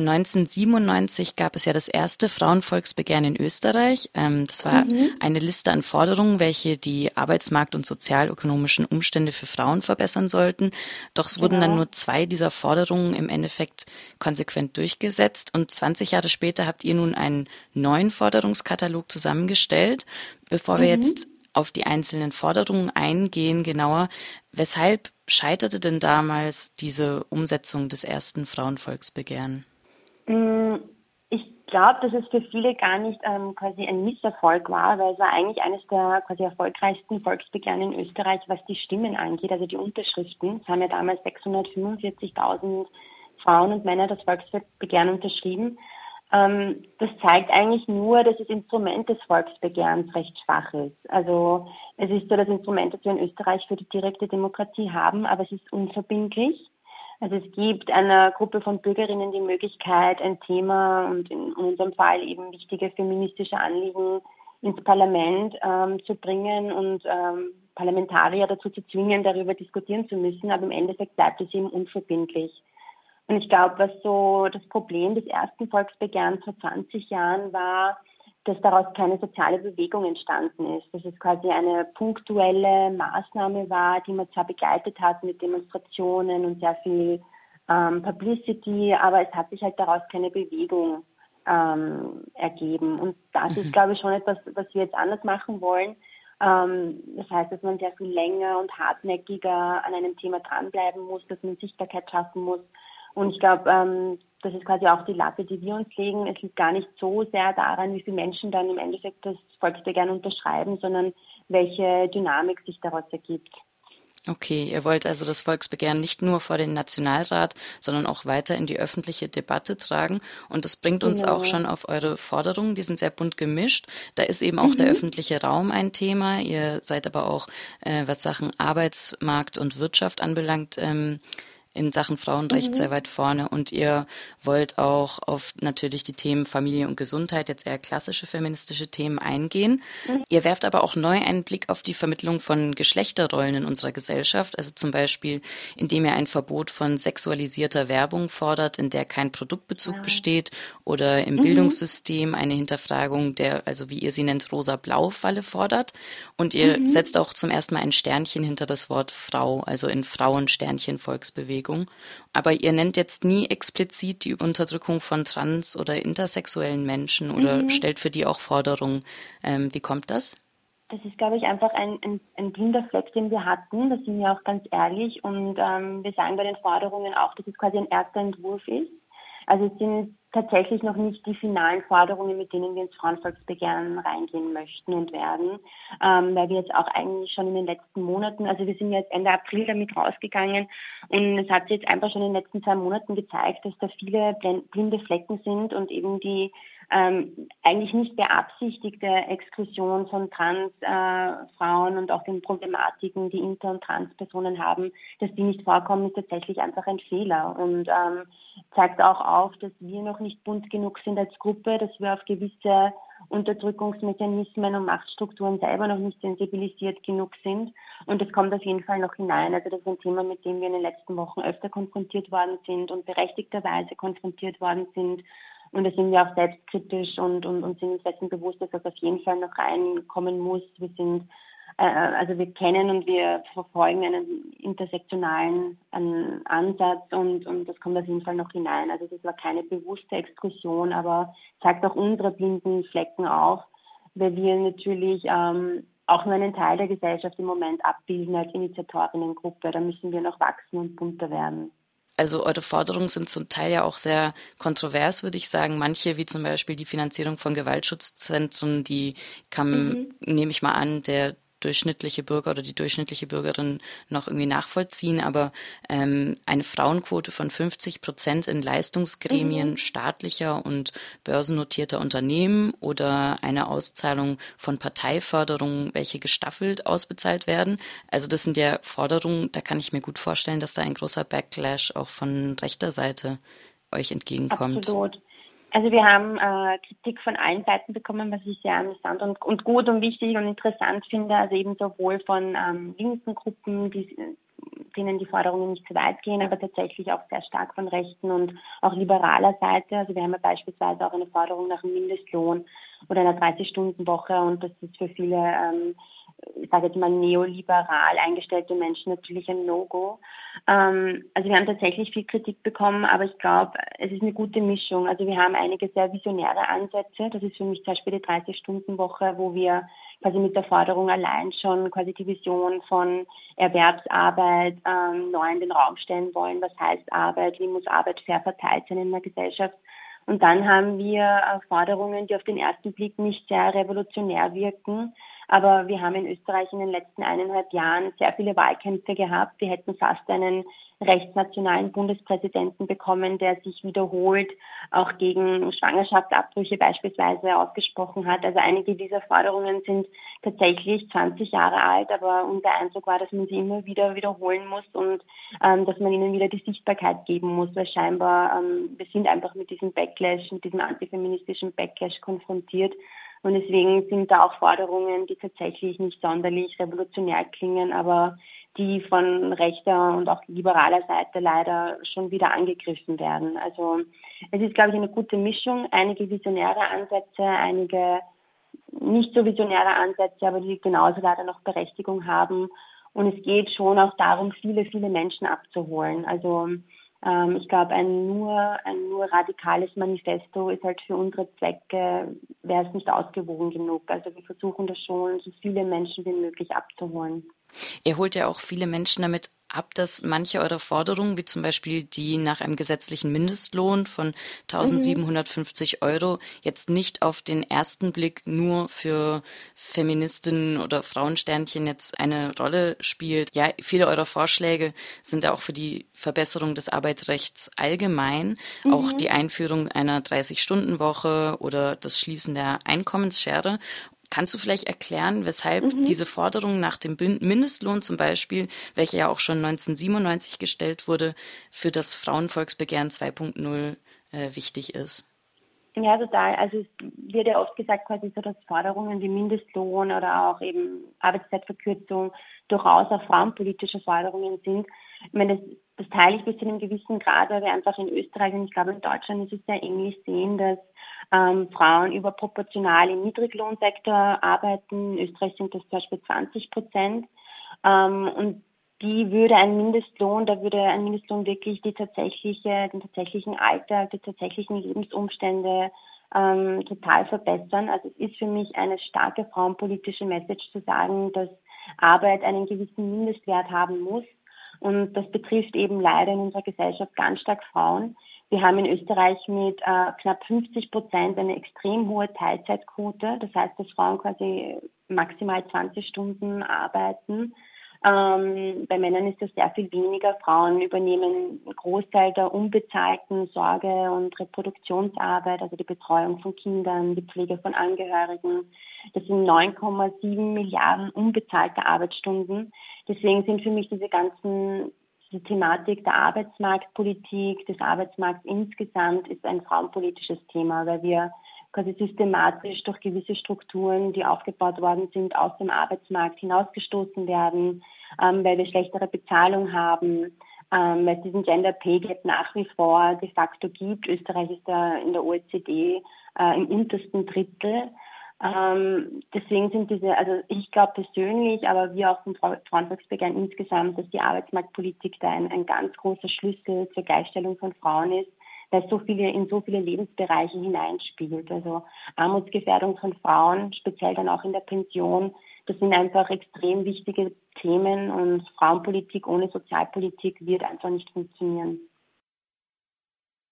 1997 gab es ja das erste Frauenvolksbegehren in Österreich. Ähm, das war mhm. eine Liste an Forderungen, welche die Arbeitsmarkt- und sozialökonomischen Umstände für Frauen verbessern sollten. Doch es wurden dann genau. nur zwei dieser Forderungen im Endeffekt konsequent durchgesetzt. Und 20 Jahre später habt ihr nun einen neuen Forderungskatalog zusammengestellt. Bevor mhm. wir jetzt auf die einzelnen Forderungen eingehen, genauer, weshalb scheiterte denn damals diese Umsetzung des ersten Frauenvolksbegehren? Mm, ich glaube, dass es für viele gar nicht ähm, quasi ein Misserfolg war, weil es war eigentlich eines der quasi erfolgreichsten Volksbegehren in Österreich, was die Stimmen angeht, also die Unterschriften. Es haben ja damals 645.000 Frauen und Männer das Volksbegehren unterschrieben. Ähm, das zeigt eigentlich nur, dass das Instrument des Volksbegehrens recht schwach ist. Also es ist so das Instrument, das wir in Österreich für die direkte Demokratie haben, aber es ist unverbindlich. Also es gibt einer Gruppe von Bürgerinnen die Möglichkeit, ein Thema und in unserem Fall eben wichtige feministische Anliegen ins Parlament ähm, zu bringen und ähm, Parlamentarier dazu zu zwingen, darüber diskutieren zu müssen. Aber im Endeffekt bleibt es eben unverbindlich. Und ich glaube, was so das Problem des ersten Volksbegehrens vor 20 Jahren war, dass daraus keine soziale Bewegung entstanden ist. Dass es quasi eine punktuelle Maßnahme war, die man zwar begleitet hat mit Demonstrationen und sehr viel ähm, Publicity, aber es hat sich halt daraus keine Bewegung ähm, ergeben. Und das mhm. ist, glaube ich, schon etwas, was wir jetzt anders machen wollen. Ähm, das heißt, dass man sehr viel länger und hartnäckiger an einem Thema dranbleiben muss, dass man Sichtbarkeit schaffen muss und ich glaube, ähm, das ist quasi auch die Latte, die wir uns legen. Es liegt gar nicht so sehr daran, wie viele Menschen dann im Endeffekt das Volksbegehren unterschreiben, sondern welche Dynamik sich daraus ergibt. Okay, ihr wollt also das Volksbegehren nicht nur vor den Nationalrat, sondern auch weiter in die öffentliche Debatte tragen. Und das bringt uns genau. auch schon auf eure Forderungen. Die sind sehr bunt gemischt. Da ist eben auch mhm. der öffentliche Raum ein Thema. Ihr seid aber auch, äh, was Sachen Arbeitsmarkt und Wirtschaft anbelangt, ähm, in Sachen Frauenrecht mhm. sehr weit vorne und ihr wollt auch auf natürlich die Themen Familie und Gesundheit, jetzt eher klassische feministische Themen eingehen. Mhm. Ihr werft aber auch neu einen Blick auf die Vermittlung von Geschlechterrollen in unserer Gesellschaft, also zum Beispiel, indem ihr ein Verbot von sexualisierter Werbung fordert, in der kein Produktbezug ja. besteht oder im mhm. Bildungssystem eine Hinterfragung der, also wie ihr sie nennt, rosa-blau-Falle fordert. Und ihr mhm. setzt auch zum ersten Mal ein Sternchen hinter das Wort Frau, also in Frauensternchen Volksbewegung. Bewegung. Aber ihr nennt jetzt nie explizit die Unterdrückung von trans- oder intersexuellen Menschen oder mhm. stellt für die auch Forderungen. Ähm, wie kommt das? Das ist, glaube ich, einfach ein, ein, ein blinder Fleck, den wir hatten. Da sind wir auch ganz ehrlich. Und ähm, wir sagen bei den Forderungen auch, dass es quasi ein erster Entwurf ist. Also es sind tatsächlich noch nicht die finalen Forderungen, mit denen wir ins Frauenvolksbegehren reingehen möchten und werden, ähm, weil wir jetzt auch eigentlich schon in den letzten Monaten, also wir sind jetzt Ende April damit rausgegangen und es hat sich jetzt einfach schon in den letzten zwei Monaten gezeigt, dass da viele blinde Flecken sind und eben die ähm, eigentlich nicht beabsichtigte Exklusion von Transfrauen äh, und auch den Problematiken, die Inter- und Transpersonen haben, dass die nicht vorkommen, ist tatsächlich einfach ein Fehler und ähm, zeigt auch auf, dass wir noch nicht bunt genug sind als Gruppe, dass wir auf gewisse Unterdrückungsmechanismen und Machtstrukturen selber noch nicht sensibilisiert genug sind. Und das kommt auf jeden Fall noch hinein. Also das ist ein Thema, mit dem wir in den letzten Wochen öfter konfrontiert worden sind und berechtigterweise konfrontiert worden sind. Und da sind wir auch selbstkritisch und, und, und sind uns dessen bewusst, dass das auf jeden Fall noch reinkommen muss. Wir sind, äh, also wir kennen und wir verfolgen einen intersektionalen einen Ansatz und, und das kommt auf jeden Fall noch hinein. Also das war keine bewusste Exklusion, aber zeigt auch unsere blinden Flecken auf, weil wir natürlich ähm, auch nur einen Teil der Gesellschaft im Moment abbilden als Initiatorinnengruppe. Da müssen wir noch wachsen und bunter werden. Also eure Forderungen sind zum Teil ja auch sehr kontrovers, würde ich sagen. Manche, wie zum Beispiel die Finanzierung von Gewaltschutzzentren, die kann, mhm. nehme ich mal an, der durchschnittliche Bürger oder die durchschnittliche Bürgerin noch irgendwie nachvollziehen, aber ähm, eine Frauenquote von 50 Prozent in Leistungsgremien mhm. staatlicher und börsennotierter Unternehmen oder eine Auszahlung von Parteiförderungen, welche gestaffelt ausbezahlt werden. Also das sind ja Forderungen, da kann ich mir gut vorstellen, dass da ein großer Backlash auch von rechter Seite euch entgegenkommt. Absolut. Also wir haben äh, Kritik von allen Seiten bekommen, was ich sehr amüsant und, und gut und wichtig und interessant finde. Also eben sowohl von ähm, linken Gruppen, die denen die Forderungen nicht zu weit gehen, aber tatsächlich auch sehr stark von rechten und auch liberaler Seite. Also wir haben ja beispielsweise auch eine Forderung nach einem Mindestlohn oder einer 30-Stunden-Woche und das ist für viele ähm, ich sage jetzt mal neoliberal eingestellte Menschen natürlich ein No-Go. Ähm, also wir haben tatsächlich viel Kritik bekommen, aber ich glaube, es ist eine gute Mischung. Also wir haben einige sehr visionäre Ansätze. Das ist für mich zum Beispiel die 30-Stunden-Woche, wo wir quasi mit der Forderung allein schon quasi die Vision von Erwerbsarbeit ähm, neu in den Raum stellen wollen. Was heißt Arbeit? Wie muss Arbeit fair verteilt sein in der Gesellschaft? Und dann haben wir äh, Forderungen, die auf den ersten Blick nicht sehr revolutionär wirken, aber wir haben in Österreich in den letzten eineinhalb Jahren sehr viele Wahlkämpfe gehabt. Wir hätten fast einen rechtsnationalen Bundespräsidenten bekommen, der sich wiederholt auch gegen Schwangerschaftsabbrüche beispielsweise ausgesprochen hat. Also einige dieser Forderungen sind tatsächlich 20 Jahre alt, aber unser Eindruck war, dass man sie immer wieder wiederholen muss und ähm, dass man ihnen wieder die Sichtbarkeit geben muss, weil scheinbar ähm, wir sind einfach mit diesem Backlash, mit diesem antifeministischen Backlash konfrontiert und deswegen sind da auch Forderungen, die tatsächlich nicht sonderlich revolutionär klingen, aber die von rechter und auch liberaler Seite leider schon wieder angegriffen werden. Also es ist, glaube ich, eine gute Mischung. Einige visionäre Ansätze, einige nicht so visionäre Ansätze, aber die genauso leider noch Berechtigung haben. Und es geht schon auch darum, viele, viele Menschen abzuholen. Also ähm, ich glaube, ein nur, ein nur radikales Manifesto ist halt für unsere Zwecke, wäre es nicht ausgewogen genug. Also wir versuchen das schon, so viele Menschen wie möglich abzuholen. Ihr holt ja auch viele Menschen damit ab, dass manche eurer Forderungen, wie zum Beispiel die nach einem gesetzlichen Mindestlohn von 1750 mhm. Euro, jetzt nicht auf den ersten Blick nur für Feministinnen oder Frauensternchen jetzt eine Rolle spielt. Ja, viele eurer Vorschläge sind auch für die Verbesserung des Arbeitsrechts allgemein, mhm. auch die Einführung einer 30-Stunden-Woche oder das Schließen der Einkommensschere. Kannst du vielleicht erklären, weshalb mhm. diese Forderung nach dem Mindestlohn zum Beispiel, welche ja auch schon 1997 gestellt wurde, für das Frauenvolksbegehren 2.0 äh, wichtig ist? Ja, total. Also es wird ja oft gesagt, quasi so, dass Forderungen wie Mindestlohn oder auch eben Arbeitszeitverkürzung durchaus auch frauenpolitische Forderungen sind. Ich meine, das, das teile ich bis zu einem gewissen Grad, weil wir einfach in Österreich und ich glaube in Deutschland ist es sehr ähnlich sehen, dass ähm, Frauen überproportional im Niedriglohnsektor arbeiten. In Österreich sind das zum Beispiel 20 Prozent. Ähm, und die würde ein Mindestlohn, da würde ein Mindestlohn wirklich die tatsächliche, den tatsächlichen Alltag, die tatsächlichen Lebensumstände ähm, total verbessern. Also es ist für mich eine starke frauenpolitische Message zu sagen, dass Arbeit einen gewissen Mindestwert haben muss. Und das betrifft eben leider in unserer Gesellschaft ganz stark Frauen. Wir haben in Österreich mit äh, knapp 50 Prozent eine extrem hohe Teilzeitquote. Das heißt, dass Frauen quasi maximal 20 Stunden arbeiten. Ähm, bei Männern ist das sehr viel weniger. Frauen übernehmen einen Großteil der unbezahlten Sorge- und Reproduktionsarbeit, also die Betreuung von Kindern, die Pflege von Angehörigen. Das sind 9,7 Milliarden unbezahlte Arbeitsstunden. Deswegen sind für mich diese ganzen die Thematik der Arbeitsmarktpolitik, des Arbeitsmarkts insgesamt ist ein frauenpolitisches Thema, weil wir quasi systematisch durch gewisse Strukturen, die aufgebaut worden sind, aus dem Arbeitsmarkt hinausgestoßen werden, ähm, weil wir schlechtere Bezahlung haben, ähm, weil es diesen Gender Pay Gap nach wie vor de facto gibt. Österreich ist da in der OECD äh, im untersten Drittel. Ähm, deswegen sind diese, also ich glaube persönlich, aber wir auch vom Frauenvolksbegehren insgesamt, dass die Arbeitsmarktpolitik da ein, ein ganz großer Schlüssel zur Gleichstellung von Frauen ist, weil so viele in so viele Lebensbereiche hineinspielt. Also Armutsgefährdung von Frauen, speziell dann auch in der Pension, das sind einfach extrem wichtige Themen und Frauenpolitik ohne Sozialpolitik wird einfach nicht funktionieren.